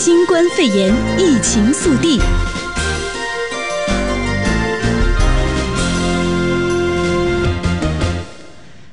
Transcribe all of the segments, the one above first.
新冠肺炎疫情速递。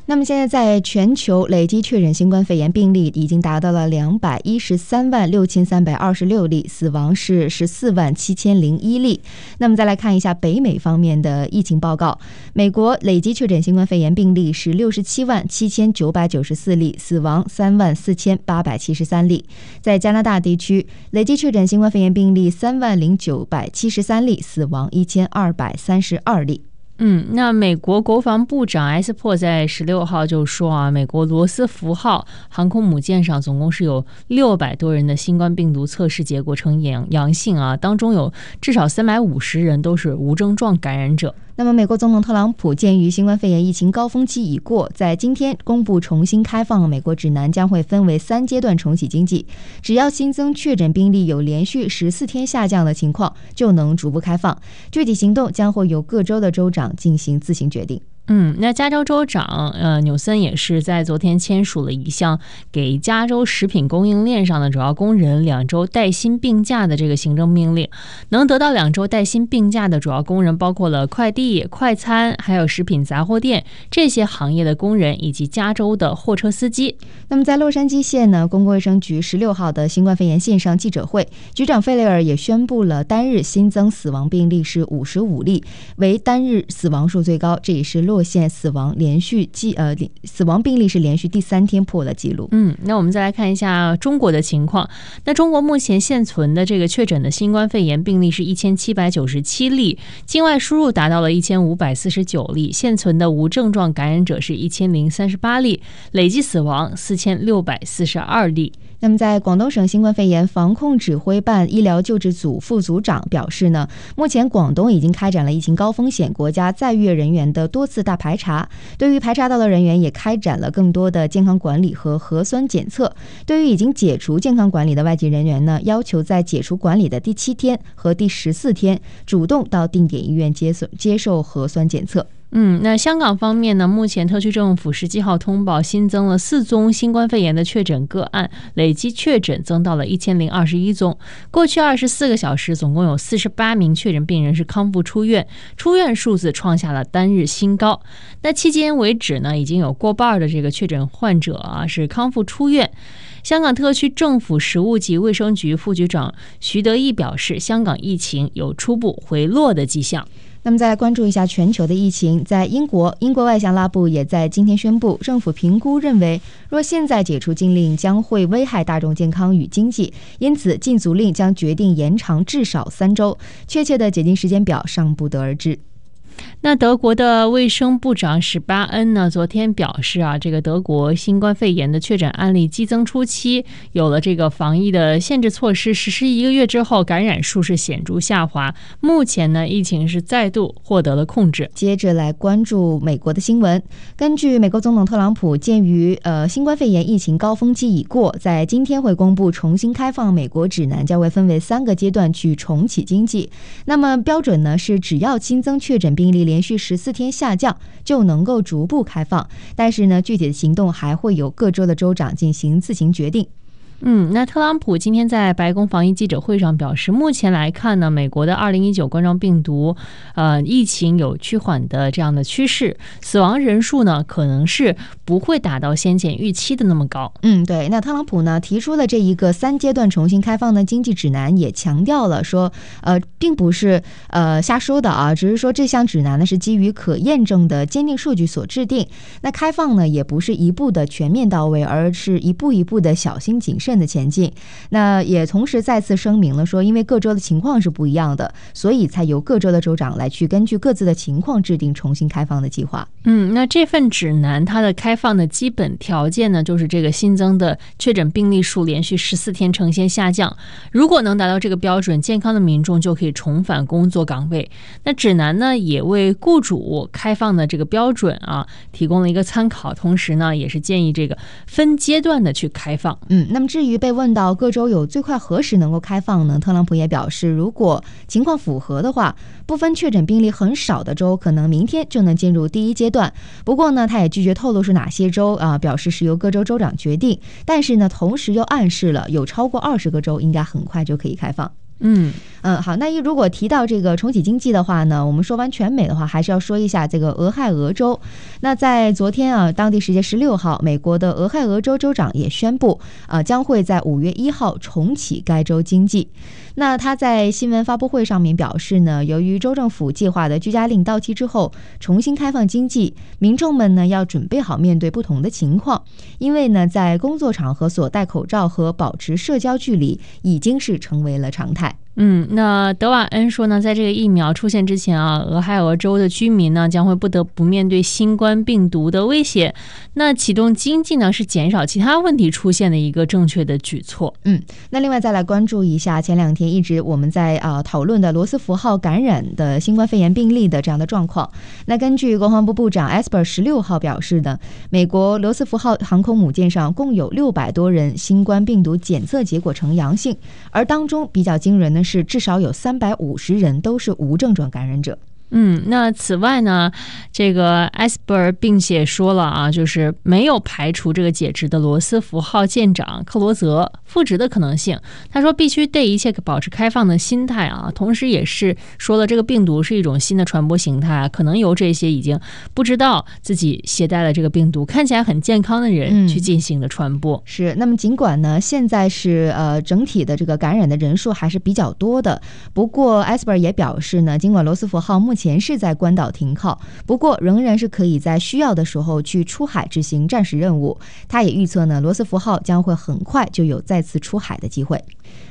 那么现在，在全球累计确诊新冠肺炎病例已经达到了两百一十三万六千三百二十六例，死亡是十四万七千零一例。那么再来看一下北美方面的疫情报告，美国累计确诊新冠肺炎病例是六十七万七千九百九十四例，死亡三万四千八百七十三例。在加拿大地区，累计确诊新冠肺炎病例三万零九百七十三例，死亡一千二百三十二例。嗯，那美国国防部长埃斯珀在十六号就说啊，美国罗斯福号航空母舰上总共是有六百多人的新冠病毒测试结果呈阳阳性啊，当中有至少三百五十人都是无症状感染者。那么，美国总统特朗普鉴于新冠肺炎疫情高峰期已过，在今天公布重新开放美国指南，将会分为三阶段重启经济。只要新增确诊病例有连续十四天下降的情况，就能逐步开放。具体行动将会由各州的州长进行自行决定。嗯，那加州州长呃纽森也是在昨天签署了一项给加州食品供应链上的主要工人两周带薪病假的这个行政命令。能得到两周带薪病假的主要工人包括了快递、快餐，还有食品杂货店这些行业的工人，以及加州的货车司机。那么在洛杉矶县呢，公共卫生局十六号的新冠肺炎线上记者会，局长费雷尔也宣布了单日新增死亡病例是五十五例，为单日死亡数最高，这也是洛。洛县死亡连续记呃死亡病例是连续第三天破了记录。嗯，那我们再来看一下中国的情况。那中国目前现存的这个确诊的新冠肺炎病例是一千七百九十七例，境外输入达到了一千五百四十九例，现存的无症状感染者是一千零三十八例，累计死亡四千六百四十二例。那么，在广东省新冠肺炎防控指挥办医疗救治组副组长表示呢，目前广东已经开展了疫情高风险国家在粤人员的多次大排查，对于排查到的人员也开展了更多的健康管理和核酸检测。对于已经解除健康管理的外籍人员呢，要求在解除管理的第七天和第十四天主动到定点医院接受接受核酸检测。嗯，那香港方面呢？目前特区政府十七号通报新增了四宗新冠肺炎的确诊个案，累计确诊增到了一千零二十一宗。过去二十四个小时，总共有四十八名确诊病人是康复出院，出院数字创下了单日新高。那迄今为止呢，已经有过半的这个确诊患者啊是康复出院。香港特区政府食物及卫生局副局长徐德义表示，香港疫情有初步回落的迹象。那么再来关注一下全球的疫情，在英国，英国外相拉布也在今天宣布，政府评估认为，若现在解除禁令将会危害大众健康与经济，因此禁足令将决定延长至少三周，确切的解禁时间表尚不得而知。那德国的卫生部长史巴恩呢，昨天表示啊，这个德国新冠肺炎的确诊案例激增初期，有了这个防疫的限制措施实施一个月之后，感染数是显著下滑。目前呢，疫情是再度获得了控制。接着来关注美国的新闻。根据美国总统特朗普，鉴于呃新冠肺炎疫情高峰期已过，在今天会公布重新开放美国指南，将会分为三个阶段去重启经济。那么标准呢是只要新增确诊病。病例连续十四天下降，就能够逐步开放。但是呢，具体的行动还会有各州的州长进行自行决定。嗯，那特朗普今天在白宫防疫记者会上表示，目前来看呢，美国的二零一九冠状病毒呃疫情有趋缓的这样的趋势，死亡人数呢可能是不会达到先前预期的那么高。嗯，对。那特朗普呢提出了这一个三阶段重新开放的经济指南，也强调了说，呃，并不是呃瞎说的啊，只是说这项指南呢是基于可验证的坚定数据所制定。那开放呢也不是一步的全面到位，而是一步一步的小心谨慎。慎的前进，那也同时再次声明了说，因为各州的情况是不一样的，所以才由各州的州长来去根据各自的情况制定重新开放的计划。嗯，那这份指南它的开放的基本条件呢，就是这个新增的确诊病例数连续十四天呈现下降，如果能达到这个标准，健康的民众就可以重返工作岗位。那指南呢，也为雇主开放的这个标准啊，提供了一个参考，同时呢，也是建议这个分阶段的去开放。嗯，那么。至于被问到各州有最快何时能够开放呢？特朗普也表示，如果情况符合的话，部分确诊病例很少的州可能明天就能进入第一阶段。不过呢，他也拒绝透露是哪些州啊，表示是由各州州长决定。但是呢，同时又暗示了有超过二十个州应该很快就可以开放。嗯嗯，好，那一如果提到这个重启经济的话呢，我们说完全美的话，还是要说一下这个俄亥俄州。那在昨天啊，当地时间十六号，美国的俄亥俄州州长也宣布，啊，将会在五月一号重启该州经济。那他在新闻发布会上面表示呢，由于州政府计划的居家令到期之后重新开放经济，民众们呢要准备好面对不同的情况，因为呢在工作场合所戴口罩和保持社交距离已经是成为了常态。态。嗯，那德瓦恩说呢，在这个疫苗出现之前啊，俄亥俄州的居民呢将会不得不面对新冠病毒的威胁。那启动经济呢是减少其他问题出现的一个正确的举措。嗯，那另外再来关注一下前两天一直我们在啊讨论的罗斯福号感染的新冠肺炎病例的这样的状况。那根据国防部部长 Esper 十六号表示的，美国罗斯福号航空母舰上共有六百多人新冠病毒检测结果呈阳性，而当中比较惊人的。是至少有三百五十人都是无症状感染者。嗯，那此外呢，这个埃斯珀并且说了啊，就是没有排除这个解职的罗斯福号舰长克罗泽复职的可能性。他说必须对一切保持开放的心态啊，同时也是说了这个病毒是一种新的传播形态，可能由这些已经不知道自己携带了这个病毒、看起来很健康的人去进行的传播。是，那么尽管呢，现在是呃整体的这个感染的人数还是比较多的，不过埃斯珀也表示呢，尽管罗斯福号目前是在关岛停靠，不过仍然是可以在需要的时候去出海执行战时任务。他也预测呢，罗斯福号将会很快就有再次出海的机会。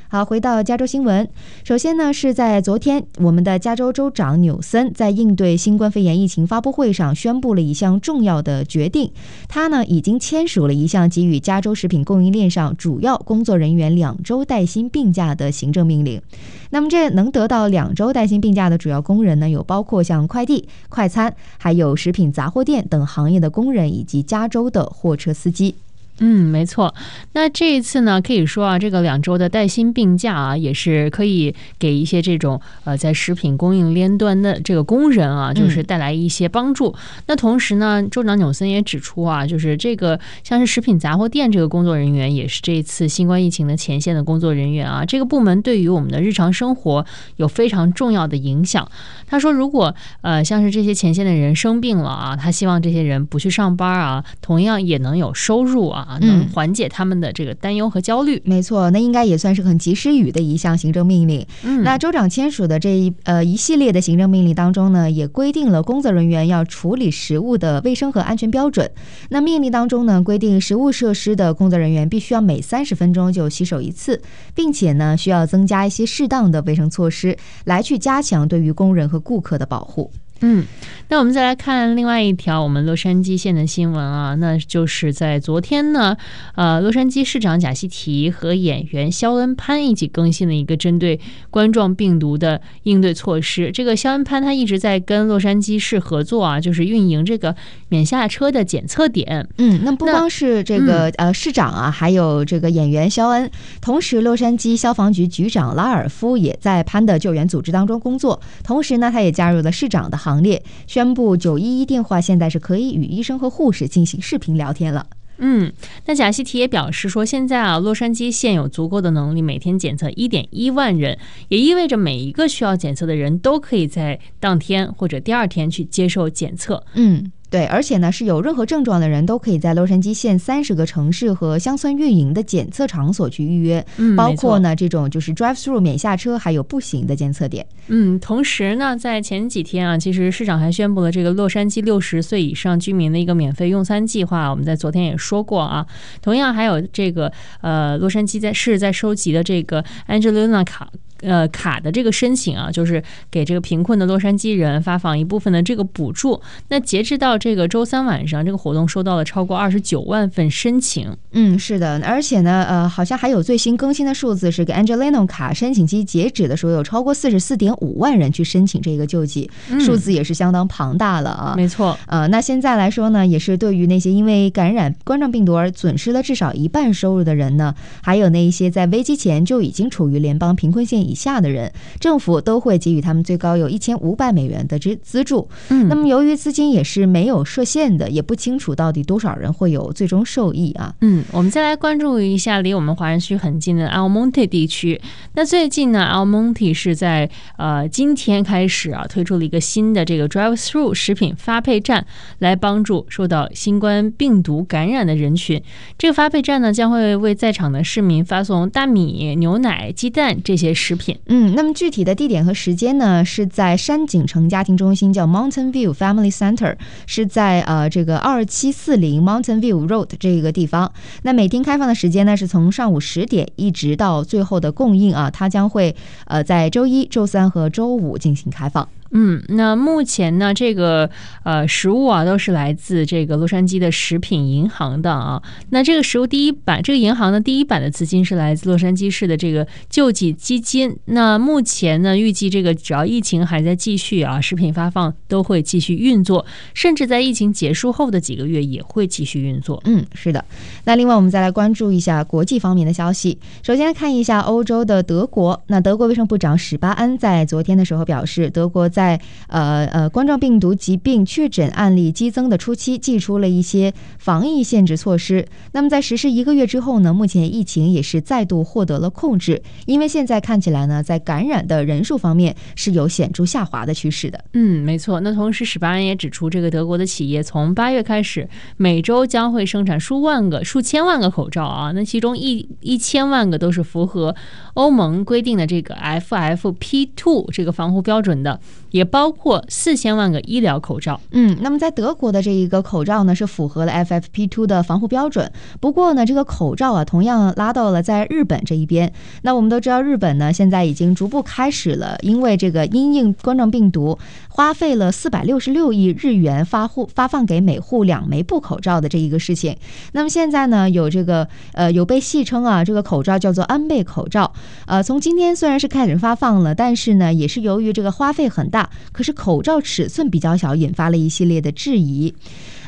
好，回到加州新闻。首先呢，是在昨天，我们的加州州长纽森在应对新冠肺炎疫情发布会上宣布了一项重要的决定。他呢，已经签署了一项给予加州食品供应链上主要工作人员两周带薪病假的行政命令。那么，这能得到两周带薪病假的主要工人呢，有包括像快递、快餐，还有食品杂货店等行业的工人，以及加州的货车司机。嗯，没错。那这一次呢，可以说啊，这个两周的带薪病假啊，也是可以给一些这种呃，在食品供应链端的这个工人啊，就是带来一些帮助。嗯、那同时呢，州长纽森也指出啊，就是这个像是食品杂货店这个工作人员，也是这一次新冠疫情的前线的工作人员啊，这个部门对于我们的日常生活有非常重要的影响。他说，如果呃，像是这些前线的人生病了啊，他希望这些人不去上班啊，同样也能有收入啊。啊，能缓解他们的这个担忧和焦虑。嗯，没错，那应该也算是很及时雨的一项行政命令。嗯，那州长签署的这一呃一系列的行政命令当中呢，也规定了工作人员要处理食物的卫生和安全标准。那命令当中呢，规定食物设施的工作人员必须要每三十分钟就洗手一次，并且呢，需要增加一些适当的卫生措施，来去加强对于工人和顾客的保护。嗯，那我们再来看另外一条我们洛杉矶县的新闻啊，那就是在昨天呢，呃，洛杉矶市长贾西提和演员肖恩潘一起更新了一个针对冠状病毒的应对措施。这个肖恩潘他一直在跟洛杉矶市合作啊，就是运营这个免下车的检测点。嗯，那不光是这个呃市长啊，还有这个演员肖恩，同时洛杉矶消防局局长拉尔夫也在潘的救援组织当中工作，同时呢，他也加入了市长的行列，宣布九一一电话现在是可以与医生和护士进行视频聊天了。嗯，那贾西提也表示说，现在啊，洛杉矶现有足够的能力每天检测一点一万人，也意味着每一个需要检测的人都可以在当天或者第二天去接受检测。嗯。对，而且呢，是有任何症状的人都可以在洛杉矶县三十个城市和乡村运营的检测场所去预约，嗯，包括呢这种就是 drive through 免下车，还有步行的检测点。嗯，同时呢，在前几天啊，其实市长还宣布了这个洛杉矶六十岁以上居民的一个免费用餐计划。我们在昨天也说过啊，同样还有这个呃，洛杉矶在市在收集的这个 Angelina 卡。呃卡的这个申请啊，就是给这个贫困的洛杉矶人发放一部分的这个补助。那截至到这个周三晚上，这个活动收到了超过二十九万份申请。嗯，是的，而且呢，呃，好像还有最新更新的数字是，给 Angelino 卡申请期截止的时候，有超过四十四点五万人去申请这个救济，数字也是相当庞大了啊。没错，呃，那现在来说呢，也是对于那些因为感染冠状病毒而损失了至少一半收入的人呢，还有那一些在危机前就已经处于联邦贫困线以下的人，政府都会给予他们最高有一千五百美元的资资助。嗯，那么由于资金也是没有设限的，也不清楚到底多少人会有最终受益啊。嗯，我们再来关注一下离我们华人区很近的 Almonte 地区。那最近呢，Almonte 是在呃今天开始啊推出了一个新的这个 Drive-through 食品发配站，来帮助受到新冠病毒感染的人群。这个发配站呢将会为在场的市民发送大米、牛奶、鸡蛋这些食品。嗯，那么具体的地点和时间呢是在山景城家庭中心，叫 Mountain View Family Center，是在呃这个二七四零 Mountain View Road 这个地方。那每天开放的时间呢是从上午十点一直到最后的供应啊，它将会呃在周一、周三和周五进行开放。嗯，那目前呢，这个呃食物啊都是来自这个洛杉矶的食品银行的啊。那这个食物第一版，这个银行的第一版的资金是来自洛杉矶市的这个救济基金。那目前呢，预计这个只要疫情还在继续啊，食品发放都会继续运作，甚至在疫情结束后的几个月也会继续运作。嗯，是的。那另外我们再来关注一下国际方面的消息。首先看一下欧洲的德国，那德国卫生部长史巴恩在昨天的时候表示，德国在在呃呃冠状病毒疾病确诊案例激增的初期，祭出了一些防疫限制措施。那么在实施一个月之后呢，目前疫情也是再度获得了控制。因为现在看起来呢，在感染的人数方面是有显著下滑的趋势的。嗯，没错。那同时，史巴恩也指出，这个德国的企业从八月开始，每周将会生产数万个、数千万个口罩啊。那其中一一千万个都是符合欧盟规定的这个 FFP2 这个防护标准的。也包括四千万个医疗口罩。嗯，那么在德国的这一个口罩呢，是符合了 FFP2 的防护标准。不过呢，这个口罩啊，同样拉到了在日本这一边。那我们都知道，日本呢现在已经逐步开始了，因为这个因应冠状病毒，花费了四百六十六亿日元发户发放给每户两枚布口罩的这一个事情。那么现在呢，有这个呃有被戏称啊，这个口罩叫做安倍口罩。呃，从今天虽然是开始发放了，但是呢，也是由于这个花费很大。可是口罩尺寸比较小，引发了一系列的质疑。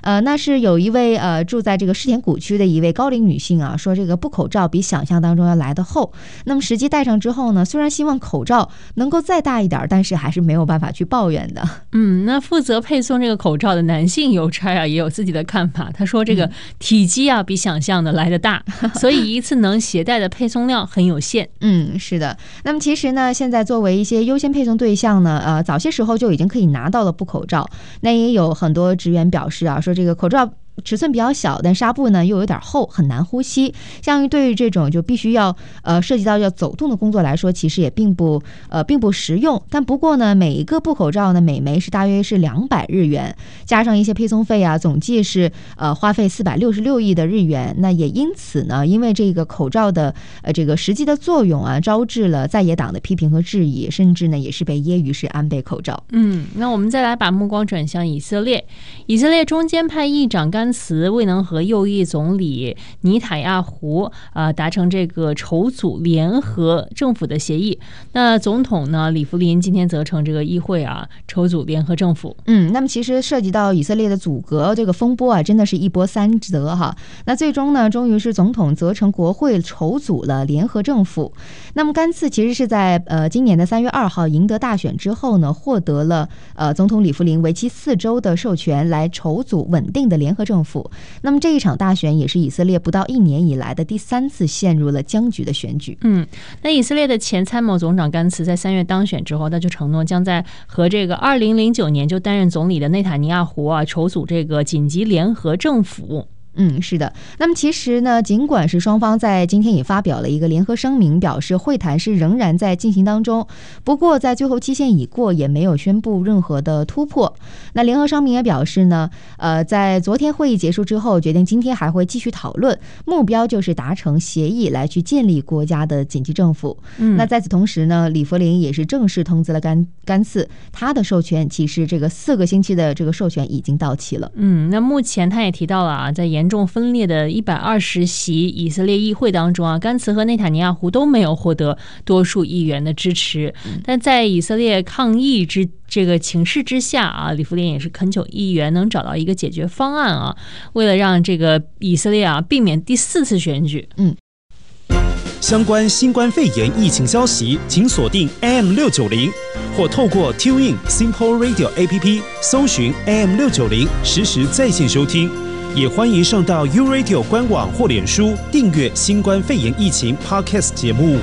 呃，那是有一位呃住在这个世田谷区的一位高龄女性啊，说这个布口罩比想象当中要来的厚。那么实际戴上之后呢，虽然希望口罩能够再大一点，但是还是没有办法去抱怨的。嗯，那负责配送这个口罩的男性邮差啊，也有自己的看法。他说这个体积啊比想象的来的大，所以一次能携带的配送量很有限。嗯，是的。那么其实呢，现在作为一些优先配送对象呢，呃，早些时候就已经可以拿到了布口罩。那也有很多职员表示啊，说。这个口罩。尺寸比较小，但纱布呢又有点厚，很难呼吸。像于对于这种就必须要呃涉及到要走动的工作来说，其实也并不呃并不实用。但不过呢，每一个布口罩呢，每枚是大约是两百日元，加上一些配送费啊，总计是呃花费四百六十六亿的日元。那也因此呢，因为这个口罩的呃这个实际的作用啊，招致了在野党的批评和质疑，甚至呢也是被揶揄是安倍口罩。嗯，那我们再来把目光转向以色列，以色列中间派议长甘。茨未能和右翼总理尼塔亚胡啊达成这个筹组联合政府的协议。那总统呢李福林今天责成这个议会啊筹组联合政府。嗯，那么其实涉及到以色列的阻隔这个风波啊，真的是一波三折哈。那最终呢，终于是总统责成国会筹组了联合政府。那么甘茨其实是在呃今年的三月二号赢得大选之后呢，获得了呃总统李福林为期四周的授权来筹组稳定的联合政。政府，那么这一场大选也是以色列不到一年以来的第三次陷入了僵局的选举。嗯，那以色列的前参谋总长甘茨在三月当选之后，他就承诺将在和这个二零零九年就担任总理的内塔尼亚胡啊筹组这个紧急联合政府。嗯，是的。那么其实呢，尽管是双方在今天也发表了一个联合声明，表示会谈是仍然在进行当中，不过在最后期限已过，也没有宣布任何的突破。那联合声明也表示呢，呃，在昨天会议结束之后，决定今天还会继续讨论，目标就是达成协议来去建立国家的紧急政府。嗯，那在此同时呢，李佛林也是正式通知了甘甘茨，他的授权其实这个四个星期的这个授权已经到期了。嗯，那目前他也提到了啊，在严重分裂的一百二十席以色列议会当中啊，甘茨和内塔尼亚胡都没有获得多数议员的支持。但在以色列抗议之这个情势之下啊，李福林也是恳求议员能找到一个解决方案啊，为了让这个以色列啊避免第四次选举。嗯，相关新冠肺炎疫情消息，请锁定 AM 六九零或透过 TuneIn Simple Radio APP 搜寻 AM 六九零，实时在线收听。也欢迎上到 U Radio 官网或脸书订阅新冠肺炎疫情 Podcast 节目。